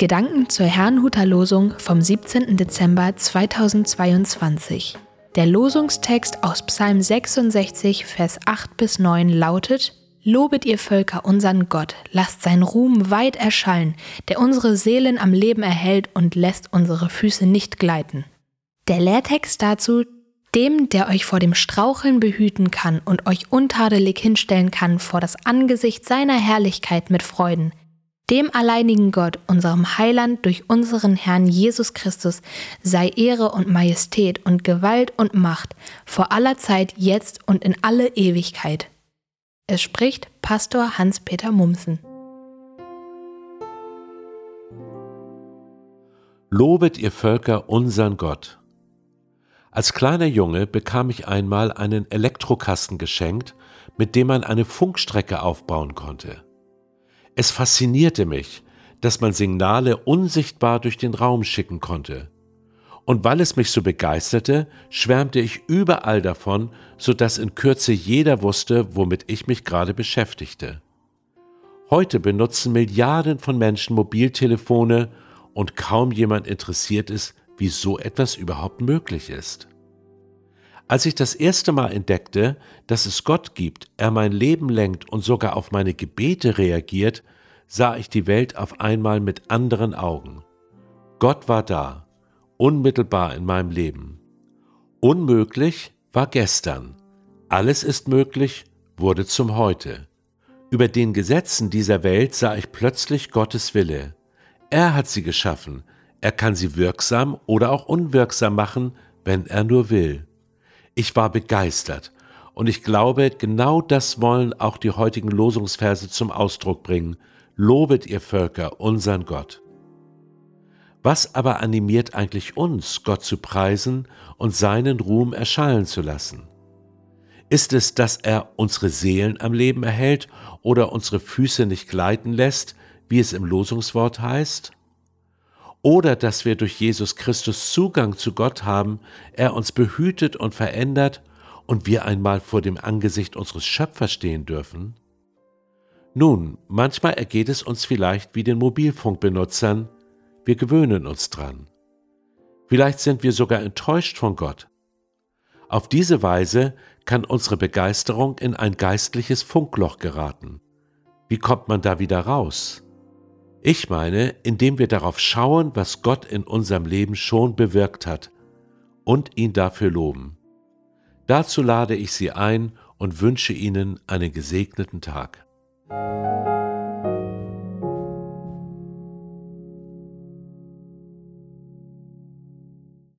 Gedanken zur Herrnhuter Losung vom 17. Dezember 2022. Der Losungstext aus Psalm 66, Vers 8 bis 9 lautet: Lobet ihr Völker unseren Gott, lasst sein Ruhm weit erschallen, der unsere Seelen am Leben erhält und lässt unsere Füße nicht gleiten. Der Lehrtext dazu dem, der euch vor dem Straucheln behüten kann und euch untadelig hinstellen kann vor das Angesicht seiner Herrlichkeit mit Freuden, dem alleinigen Gott, unserem Heiland durch unseren Herrn Jesus Christus, sei Ehre und Majestät und Gewalt und Macht vor aller Zeit, jetzt und in alle Ewigkeit. Es spricht Pastor Hans-Peter Mumsen. Lobet ihr Völker unsern Gott. Als kleiner Junge bekam ich einmal einen Elektrokasten geschenkt, mit dem man eine Funkstrecke aufbauen konnte. Es faszinierte mich, dass man Signale unsichtbar durch den Raum schicken konnte. Und weil es mich so begeisterte, schwärmte ich überall davon, so dass in Kürze jeder wusste, womit ich mich gerade beschäftigte. Heute benutzen Milliarden von Menschen Mobiltelefone und kaum jemand interessiert ist, wie so etwas überhaupt möglich ist. Als ich das erste Mal entdeckte, dass es Gott gibt, er mein Leben lenkt und sogar auf meine Gebete reagiert, sah ich die Welt auf einmal mit anderen Augen. Gott war da, unmittelbar in meinem Leben. Unmöglich war gestern. Alles ist möglich wurde zum Heute. Über den Gesetzen dieser Welt sah ich plötzlich Gottes Wille. Er hat sie geschaffen, er kann sie wirksam oder auch unwirksam machen, wenn er nur will. Ich war begeistert und ich glaube, genau das wollen auch die heutigen Losungsverse zum Ausdruck bringen. Lobet ihr Völker unseren Gott. Was aber animiert eigentlich uns, Gott zu preisen und seinen Ruhm erschallen zu lassen? Ist es, dass er unsere Seelen am Leben erhält oder unsere Füße nicht gleiten lässt, wie es im Losungswort heißt? Oder dass wir durch Jesus Christus Zugang zu Gott haben, er uns behütet und verändert und wir einmal vor dem Angesicht unseres Schöpfers stehen dürfen? Nun, manchmal ergeht es uns vielleicht wie den Mobilfunkbenutzern, wir gewöhnen uns dran. Vielleicht sind wir sogar enttäuscht von Gott. Auf diese Weise kann unsere Begeisterung in ein geistliches Funkloch geraten. Wie kommt man da wieder raus? Ich meine, indem wir darauf schauen, was Gott in unserem Leben schon bewirkt hat und ihn dafür loben. Dazu lade ich Sie ein und wünsche Ihnen einen gesegneten Tag.